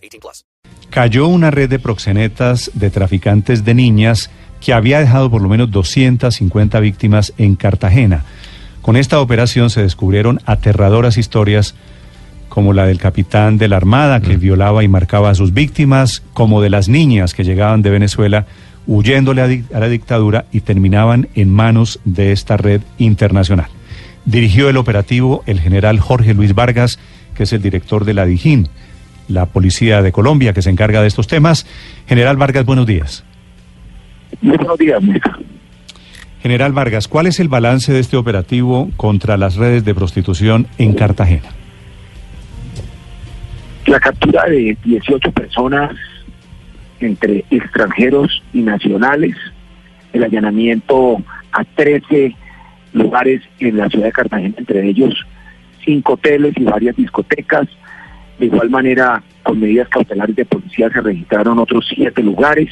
18 plus. Cayó una red de proxenetas de traficantes de niñas que había dejado por lo menos 250 víctimas en Cartagena. Con esta operación se descubrieron aterradoras historias como la del capitán de la Armada que violaba y marcaba a sus víctimas, como de las niñas que llegaban de Venezuela huyéndole a, a la dictadura y terminaban en manos de esta red internacional. Dirigió el operativo el general Jorge Luis Vargas, que es el director de la DIJÍN, la Policía de Colombia, que se encarga de estos temas. General Vargas, buenos días. Muy buenos días, Néstor. General Vargas, ¿cuál es el balance de este operativo contra las redes de prostitución en Cartagena? La captura de 18 personas entre extranjeros y nacionales, el allanamiento a 13 lugares en la ciudad de Cartagena, entre ellos cinco hoteles y varias discotecas. De igual manera, con medidas cautelares de policía se registraron otros siete lugares.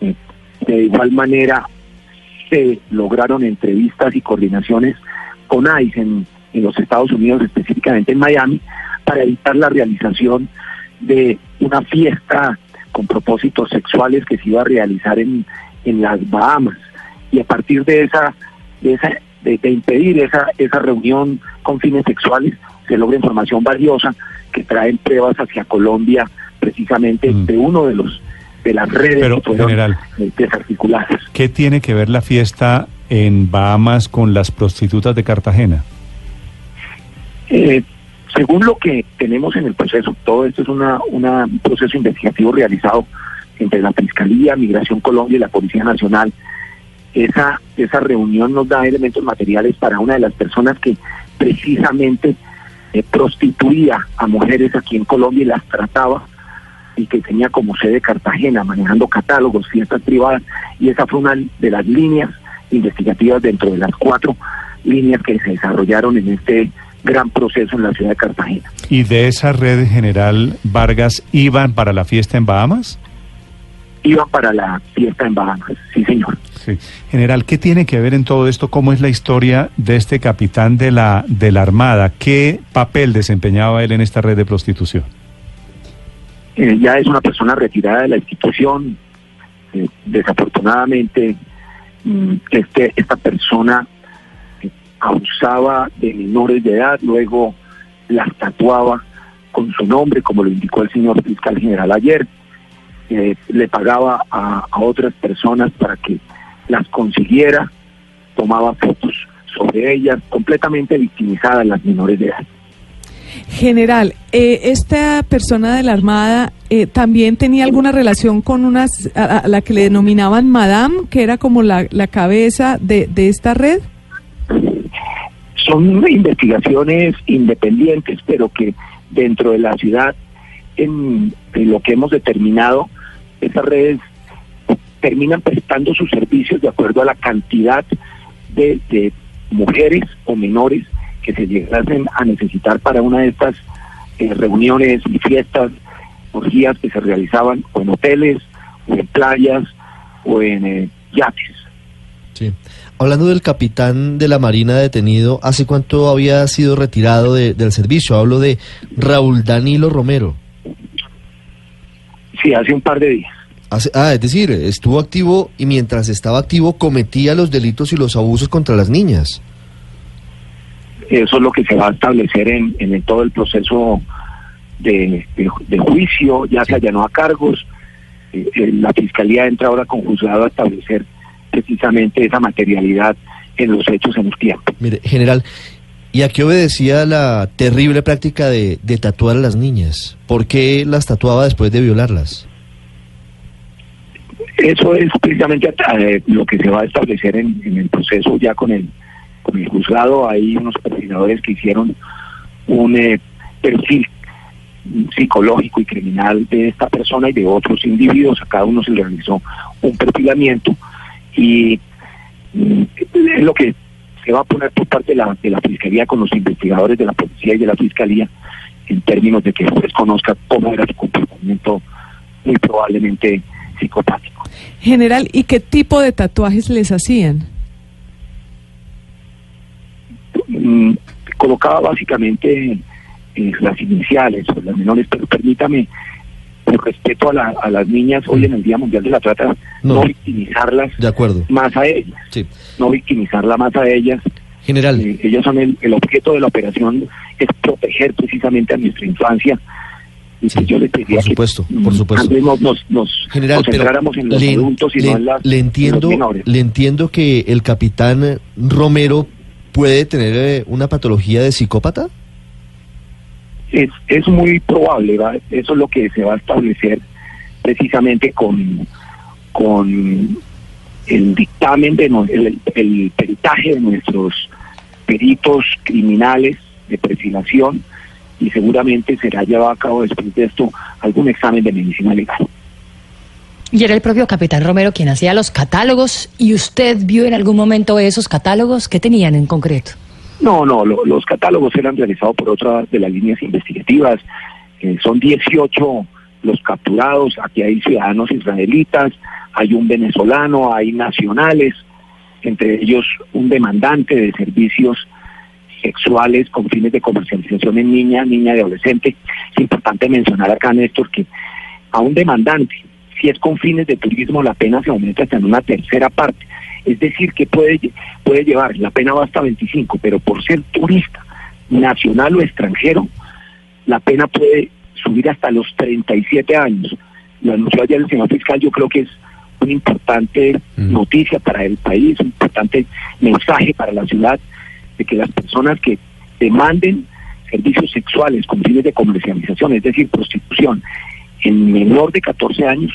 De igual manera, se lograron entrevistas y coordinaciones con ICE en, los Estados Unidos, específicamente en Miami, para evitar la realización de una fiesta con propósitos sexuales que se iba a realizar en, en las Bahamas. Y a partir de esa, de esa, de impedir esa, esa reunión con fines sexuales, se logra información valiosa que traen pruebas hacia Colombia precisamente Mm. de uno de los de las redes Pero, que general. eh, desarticuladas. ¿Qué tiene que ver la fiesta en Bahamas con las prostitutas de Cartagena? Eh, según lo que tenemos en el proceso, todo esto es una, una- un proceso investigativo realizado entre la Fiscalía, Migración Colombia y la Policía Nacional. Esa, esa reunión nos da elementos materiales para una de las personas que precisamente eh, prostituía a mujeres aquí en Colombia y las trataba y que tenía como sede Cartagena, manejando catálogos, fiestas privadas, y esa fue una de las líneas investigativas dentro de las cuatro líneas que se desarrollaron en este gran proceso en la ciudad de Cartagena. ¿Y de esa red general Vargas iban para la fiesta en Bahamas? Iban para la fiesta en Bahamas, sí señor. Sí. General, ¿qué tiene que ver en todo esto? ¿Cómo es la historia de este capitán de la, de la Armada? ¿Qué papel desempeñaba él en esta red de prostitución? Eh, ya es una persona retirada de la institución. Eh, desafortunadamente, mm, este, esta persona eh, abusaba de menores de edad, luego las tatuaba con su nombre, como lo indicó el señor fiscal general ayer. Eh, le pagaba a, a otras personas para que las consiguiera, tomaba fotos sobre ellas, completamente victimizadas las menores de edad. General, eh, esta persona de la Armada eh, también tenía alguna relación con unas, a, a la que le denominaban Madame, que era como la, la cabeza de, de esta red. son investigaciones independientes, pero que dentro de la ciudad, en, en lo que hemos determinado, esas redes terminan prestando sus servicios de acuerdo a la cantidad de, de mujeres o menores que se llegasen a necesitar para una de estas eh, reuniones y fiestas, orgías que se realizaban o en hoteles, o en playas, o en eh, yates. Sí. Hablando del capitán de la Marina detenido, ¿hace cuánto había sido retirado de- del servicio? Hablo de Raúl Danilo Romero. Sí, hace un par de días. Hace- ah, es decir, estuvo activo y mientras estaba activo cometía los delitos y los abusos contra las niñas. Eso es lo que se va a establecer en, todo el proceso de, de- de juicio, ya se allanó a cargos. Eh, eh, la fiscalía entra ahora con juzgado a establecer precisamente esa materialidad en los hechos en el tiempo. Mire, general, ¿y a qué obedecía la terrible práctica de, tatuar a las niñas? ¿Por qué las tatuaba después de violarlas? Eso es precisamente eh, lo que se va a establecer en, el proceso ya con el, con el juzgado. Hay unos perfiladores que hicieron un eh, perfil psicológico y criminal de esta persona y de otros individuos. A cada uno se le realizó un perfilamiento y mm, lo que se va a poner por parte de la, de la Fiscalía con los investigadores de la Policía y de la Fiscalía en términos de que el juez conozca cómo era su comportamiento muy probablemente psicopático. General, ¿y qué tipo de tatuajes les hacían? Mm, colocaba básicamente eh, las iniciales o las menores, pero permítame, con respeto a, la- a las niñas hoy en el Día Mundial de la Trata, no, No. victimizarlas De acuerdo. más a ellas, Sí. no victimizarlas más a ellas. General, Eh, ellos son el, el objeto de la operación, es proteger precisamente a nuestra infancia. Y Sí, pues yo les pediría por supuesto, que por mm, supuesto. nos, nos, nos General, concentráramos en los le, adultos y le- no en, las, le en entiendo, los menores. le entiendo que el capitán Romero puede tener eh, una patología de psicópata. Es, es muy probable, ¿va? eso es lo que se va a establecer precisamente con, con el dictamen, de no- el, el peritaje de nuestros peritos criminales de perfilación y seguramente será llevado a cabo después de esto algún examen de medicina legal. Y era el propio capitán Romero quien hacía los catálogos. ¿Y usted vio en algún momento esos catálogos? ¿Qué tenían en concreto? No, no, lo- los catálogos eran realizados por otra de las líneas investigativas. Eh, son 18 los capturados. Aquí hay ciudadanos israelitas, hay un venezolano, hay nacionales, entre ellos un demandante de servicios sexuales con fines de comercialización en niña, niña y adolescente. Es importante mencionar acá, Néstor, que a un demandante, si es con fines de turismo, la pena se aumenta hasta en una tercera parte. Es decir, que puede, puede llevar, la pena va hasta 25, pero por ser turista, nacional o extranjero, la pena puede subir hasta los 37 años. Lo anunció ayer el señor fiscal, yo creo que es una importante Mm. noticia para el país, un importante mensaje para la ciudad de que las personas que demanden servicios sexuales con fines de comercialización, es decir, prostitución, en menor de 14 años,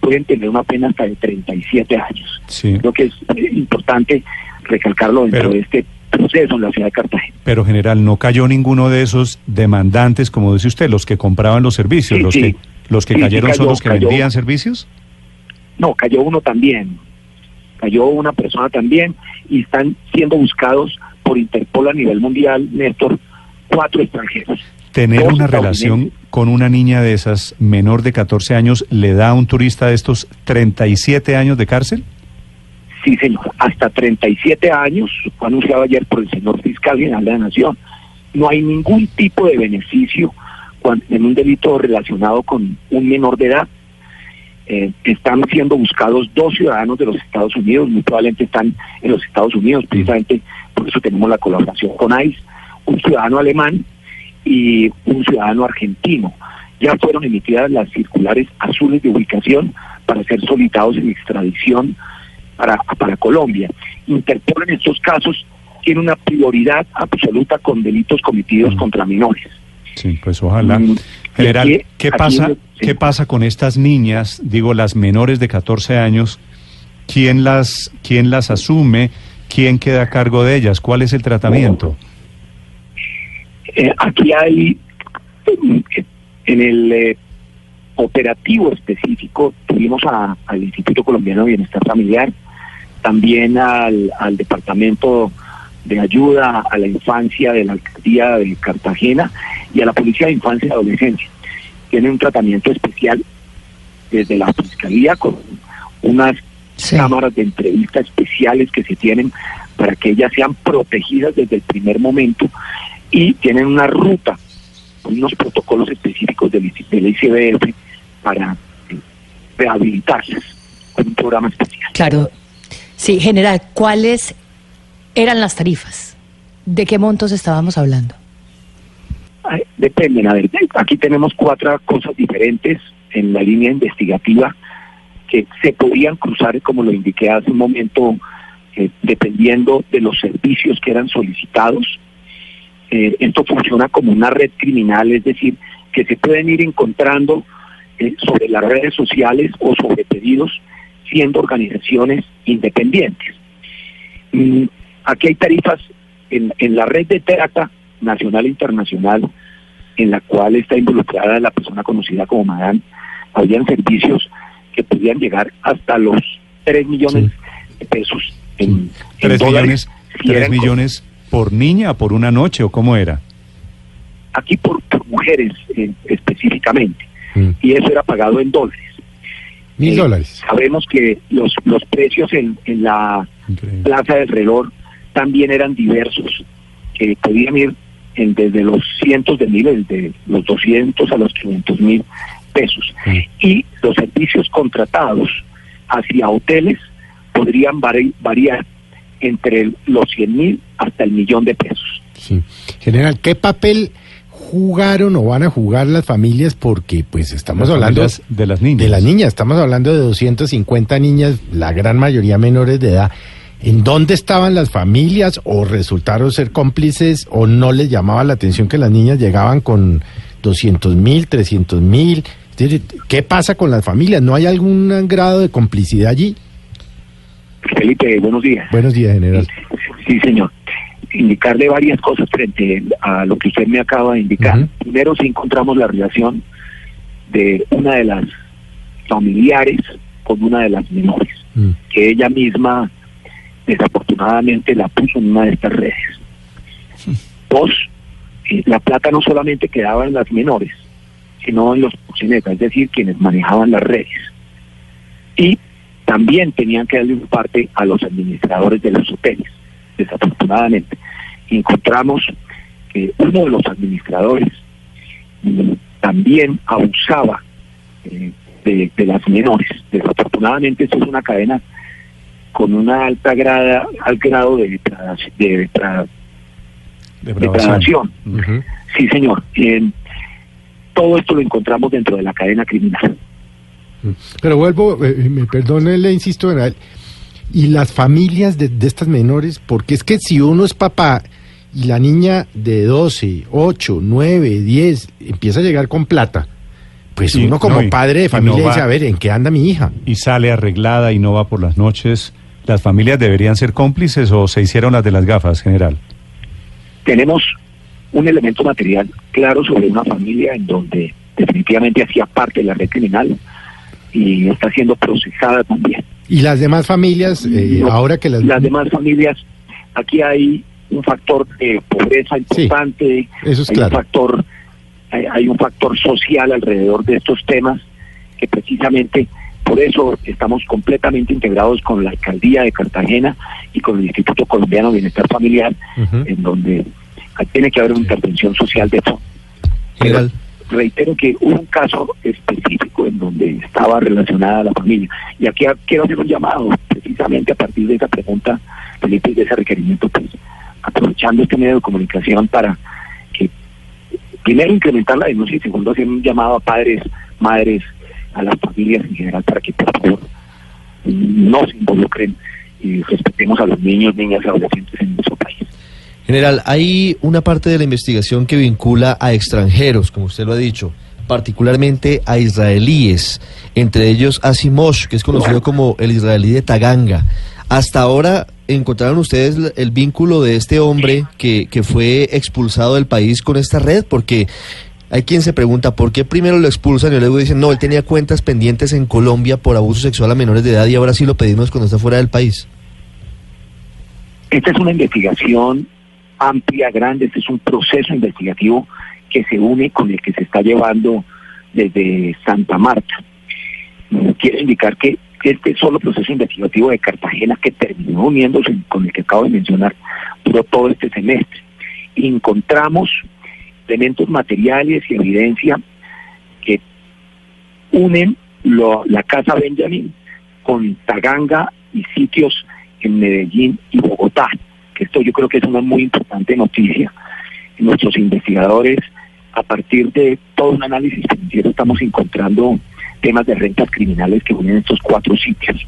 pueden tener una pena hasta de 37 años. Sí. Creo que es eh, importante recalcarlo dentro Pero- de este en la ciudad de Cartagena. Pero general, no cayó ninguno de esos demandantes, como dice usted, los que compraban los servicios, Sí, los sí. que los que Sí, cayeron son los que cayó. vendían servicios. No, cayó uno también. Cayó una persona también y están siendo buscados por Interpol a nivel mundial, Néstor, cuatro extranjeros. Tener una relación con una niña de esas menor de 14 años le da a un turista de estos 37 años de cárcel. Sí, señor, hasta 37 años, fue anunciado ayer por el señor fiscal general de la Nación. No hay ningún tipo de beneficio en un delito relacionado con un menor de edad. Eh, están siendo buscados dos ciudadanos de los Estados Unidos, muy probablemente están en los Estados Unidos, precisamente por eso tenemos la colaboración con ICE, un ciudadano alemán y un ciudadano argentino. Ya fueron emitidas las circulares azules de ubicación para ser solicitados en extradición para, para Colombia. Interpol en estos casos tiene una prioridad absoluta con delitos cometidos Mm. contra menores. Sí, pues ojalá. Mm, General, aquí- ¿qué pasa? ¿Qué pasa con estas niñas? Digo, las menores de 14 años. ¿Quién las quién las asume? ¿Quién queda a cargo de ellas? ¿Cuál es el tratamiento? Eh, aquí hay, mm, en el eh, operativo específico, tuvimos a- al Instituto Colombiano de Bienestar Familiar, también al, al Departamento de Ayuda a la Infancia de la Alcaldía de Cartagena y a la Policía de Infancia y Adolescencia. Tienen un tratamiento especial desde la Fiscalía con unas Sí. cámaras de entrevista especiales que se tienen para que ellas sean protegidas desde el primer momento y tienen una ruta, unos protocolos específicos del, del ICBF para eh, rehabilitarlas con un programa especial. Claro. Sí, general, ¿cuáles eran las tarifas? ¿De qué montos estábamos hablando? Dependen, a ver, aquí tenemos cuatro cosas diferentes en la línea investigativa que se podían cruzar, como lo indiqué hace un momento, eh, dependiendo de los servicios que eran solicitados. Eh, esto funciona como una red criminal, es decir, que se pueden ir encontrando eh, sobre las redes sociales o sobre pedidos siendo organizaciones independientes. Mm, aquí hay tarifas en, en la red de trata nacional e internacional, en la cual está involucrada la persona conocida como Madame, habían servicios que podían llegar hasta los 3 millones de pesos en, en ¿Tres dólares. millones, eran con- millones por niña, por una noche o cómo era? aquí por, por mujeres eh, específicamente, Mm. y eso era pagado en dólares. Mil Eh, dólares. Sabemos que los, los precios en, en la Increíble. Plaza del Reloj también eran diversos, que podían ir en- desde los cientos de miles, de los 200 a los 500 mil pesos. Y los servicios contratados hacia hoteles podrían vari- variar entre los 100 mil hasta el millón de pesos. Sí. General, ¿qué papel jugaron o van a jugar las familias? Porque pues estamos Las hablando de las niñas. de las niñas, estamos hablando de 250 niñas, la gran mayoría menores de edad. ¿En dónde estaban las familias o resultaron ser cómplices o no les llamaba la atención que las niñas llegaban con 200 mil, 300 mil? ¿Qué pasa con las familias? ¿No hay algún grado de complicidad allí? Felipe, buenos días. Buenos días, general. Sí, señor. Indicarle varias cosas frente a lo que usted me acaba de indicar. Primero, si encontramos la relación de una de las familiares con una de las menores, Mm. que ella misma desafortunadamente la puso en una de estas redes. Dos, eh, la plata no solamente quedaba en las menores, sino en los proxenetas, es decir, quienes manejaban las redes. Y también tenían que darle un parte a los administradores de los hoteles. Desafortunadamente, encontramos que uno de los administradores también abusaba eh, de, de las menores. Desafortunadamente, esto es una cadena con una alta grada, al grado de, de. Ujú. Sí, señor. Eh, todo esto lo encontramos dentro de la cadena criminal. Pero vuelvo, eh, me perdone, le insisto, general, y las familias de, de estas menores, porque es que si uno es papá y la niña de 12, 8, 9, 10 empieza a llegar con plata, pues Y- uno como no, y- padre de familia no va- dice, a ver, ¿en qué anda mi hija? Y sale arreglada y no va por las noches. ¿Las familias deberían ser cómplices o se hicieron las de las gafas, general? Tenemos un elemento material claro sobre una familia en donde definitivamente hacía parte de la red criminal y está siendo procesada también. Y las demás familias, eh, No, ahora que las... las demás familias, aquí hay un factor de pobreza importante, eso es hay claro. un factor, hay, hay un factor social alrededor de estos temas que precisamente por eso estamos completamente integrados con la alcaldía de Cartagena y con el Instituto Colombiano de Bienestar Familiar, en donde tiene que haber una intervención social de fondo. General. Reitero que hubo un caso específico en donde estaba relacionada la familia. Y aquí quiero hacer un llamado, precisamente a partir de esa pregunta, Felipe, y de ese requerimiento, pues, aprovechando este medio de comunicación para que, primero, incrementar la denuncia y segundo, hacer un llamado a padres, madres, a las familias en general, para que, por favor, no se involucren y respetemos a los niños, niñas y adolescentes en nuestro país. General, hay una parte de la investigación que vincula a extranjeros, como usted lo ha dicho, particularmente a israelíes, entre ellos a Simosh, que es conocido como el israelí de Taganga. Hasta ahora encontraron ustedes el, el vínculo de este hombre que, que fue expulsado del país con esta red, porque hay quien se pregunta por qué primero lo expulsan y luego dicen, no, él tenía cuentas pendientes en Colombia por abuso sexual a menores de edad y ahora sí lo pedimos cuando está fuera del país. Esta es una investigación amplia, grande, este es un proceso investigativo que se une con el que se está llevando desde Santa Marta. Quiero indicar que este solo proceso investigativo de Cartagena que terminó uniéndose con el que acabo de mencionar duró todo este semestre. Encontramos elementos materiales y evidencia que unen lo- la Casa Benjamín con Taganga y sitios en Medellín y Bogotá. Que esto yo creo que es una muy importante noticia. Nuestros investigadores, a partir de todo un análisis financiero, estamos encontrando temas de rentas criminales que unen estos cuatro sitios.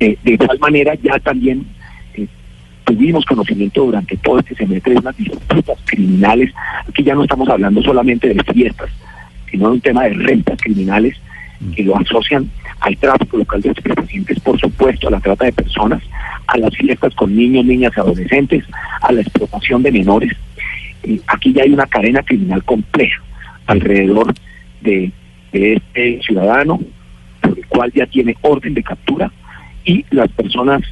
Eh, de igual manera, ya también eh, tuvimos conocimiento durante todo este semestre de unas disputas criminales. Aquí ya no estamos hablando solamente de fiestas, sino de un tema de rentas criminales que lo asocian al tráfico local de estupefacientes, por supuesto, a la trata de personas, a las fiestas con niños, niñas y adolescentes, a la explotación de menores. Aquí ya hay una cadena criminal compleja. alrededor de, de este ciudadano, por el cual ya tiene orden de captura, y las personas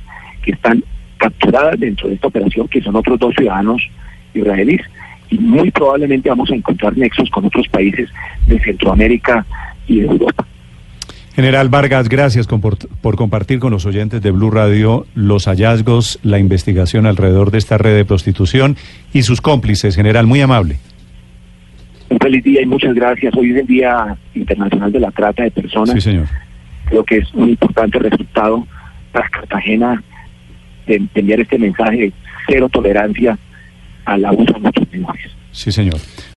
que están capturadas dentro de esta operación, que son otros dos ciudadanos israelíes, y muy probablemente vamos a encontrar nexos con otros países de Centroamérica y de Europa. General Vargas, gracias por, por compartir con los oyentes de Blue Radio los hallazgos, la investigación alrededor de esta red de prostitución y sus cómplices. General, muy amable. Un feliz día y muchas gracias. Hoy es el Día Internacional de la Trata de Personas. Sí, señor. Creo que es un importante resultado para Cartagena de, de enviar este mensaje de cero tolerancia al abuso de nuestros menores. Sí, señor.